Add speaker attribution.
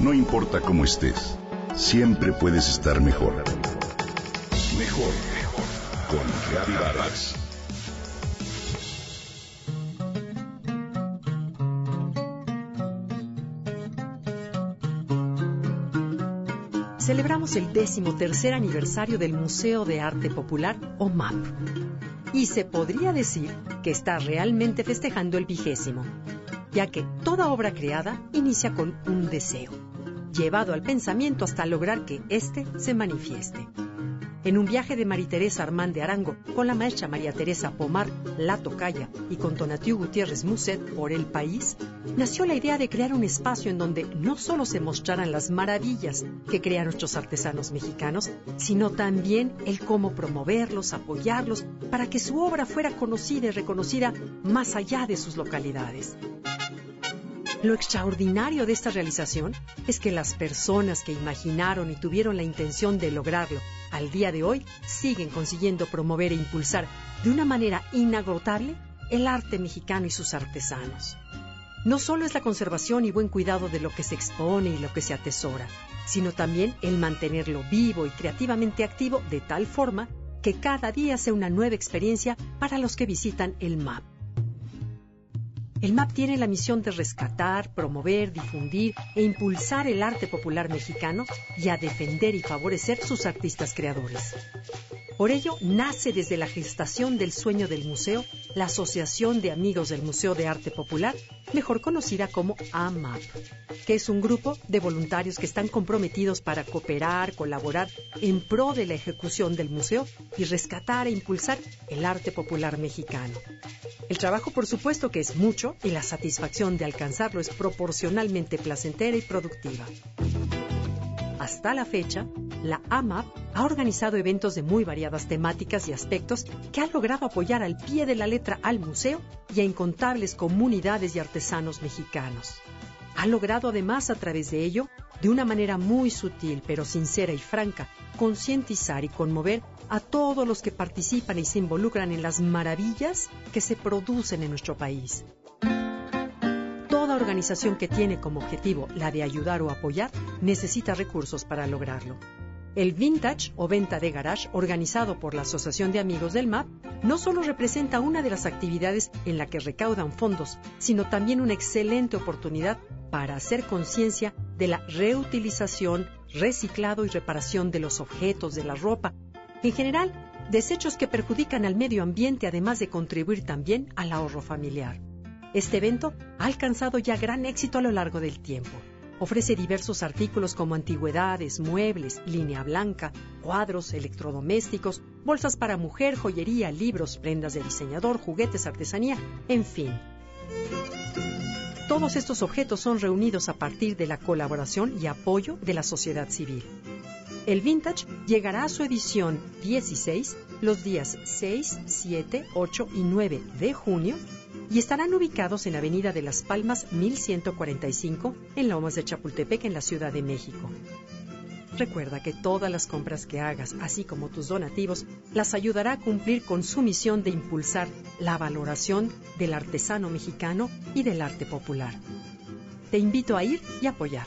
Speaker 1: No importa cómo estés, siempre puedes estar mejor. Mejor, mejor. Con Reavivadas.
Speaker 2: Celebramos el décimo tercer aniversario del Museo de Arte Popular, o MAP. Y se podría decir que está realmente festejando el vigésimo, ya que toda obra creada inicia con un deseo, llevado al pensamiento hasta lograr que éste se manifieste. En un viaje de María Teresa Armán de Arango con la maestra María Teresa Pomar La Tocaya y con Tonatiu Gutiérrez Muset por el país, nació la idea de crear un espacio en donde no solo se mostraran las maravillas que crean nuestros artesanos mexicanos, sino también el cómo promoverlos, apoyarlos, para que su obra fuera conocida y reconocida más allá de sus localidades. Lo extraordinario de esta realización es que las personas que imaginaron y tuvieron la intención de lograrlo al día de hoy siguen consiguiendo promover e impulsar de una manera inagotable el arte mexicano y sus artesanos. No solo es la conservación y buen cuidado de lo que se expone y lo que se atesora, sino también el mantenerlo vivo y creativamente activo de tal forma que cada día sea una nueva experiencia para los que visitan el MAP. El MAP tiene la misión de rescatar, promover, difundir e impulsar el arte popular mexicano y a defender y favorecer sus artistas creadores. Por ello, nace desde la gestación del sueño del museo la Asociación de Amigos del Museo de Arte Popular, mejor conocida como AMAP, que es un grupo de voluntarios que están comprometidos para cooperar, colaborar en pro de la ejecución del museo y rescatar e impulsar el arte popular mexicano. El trabajo, por supuesto, que es mucho y la satisfacción de alcanzarlo es proporcionalmente placentera y productiva. Hasta la fecha, la AMAP ha organizado eventos de muy variadas temáticas y aspectos que han logrado apoyar al pie de la letra al museo y a incontables comunidades y artesanos mexicanos. Ha logrado además a través de ello, de una manera muy sutil pero sincera y franca, concientizar y conmover a todos los que participan y se involucran en las maravillas que se producen en nuestro país organización que tiene como objetivo la de ayudar o apoyar necesita recursos para lograrlo. El Vintage o venta de garage, organizado por la Asociación de Amigos del MAP, no solo representa una de las actividades en la que recaudan fondos, sino también una excelente oportunidad para hacer conciencia de la reutilización, reciclado y reparación de los objetos, de la ropa, en general, desechos que perjudican al medio ambiente además de contribuir también al ahorro familiar. Este evento ha alcanzado ya gran éxito a lo largo del tiempo. Ofrece diversos artículos como antigüedades, muebles, línea blanca, cuadros, electrodomésticos, bolsas para mujer, joyería, libros, prendas de diseñador, juguetes, artesanía, en fin. Todos estos objetos son reunidos a partir de la colaboración y apoyo de la sociedad civil. El Vintage llegará a su edición 16 los días 6, 7, 8 y 9 de junio y estarán ubicados en Avenida de las Palmas 1145 en Lomas de Chapultepec en la Ciudad de México. Recuerda que todas las compras que hagas, así como tus donativos, las ayudará a cumplir con su misión de impulsar la valoración del artesano mexicano y del arte popular. Te invito a ir y apoyar.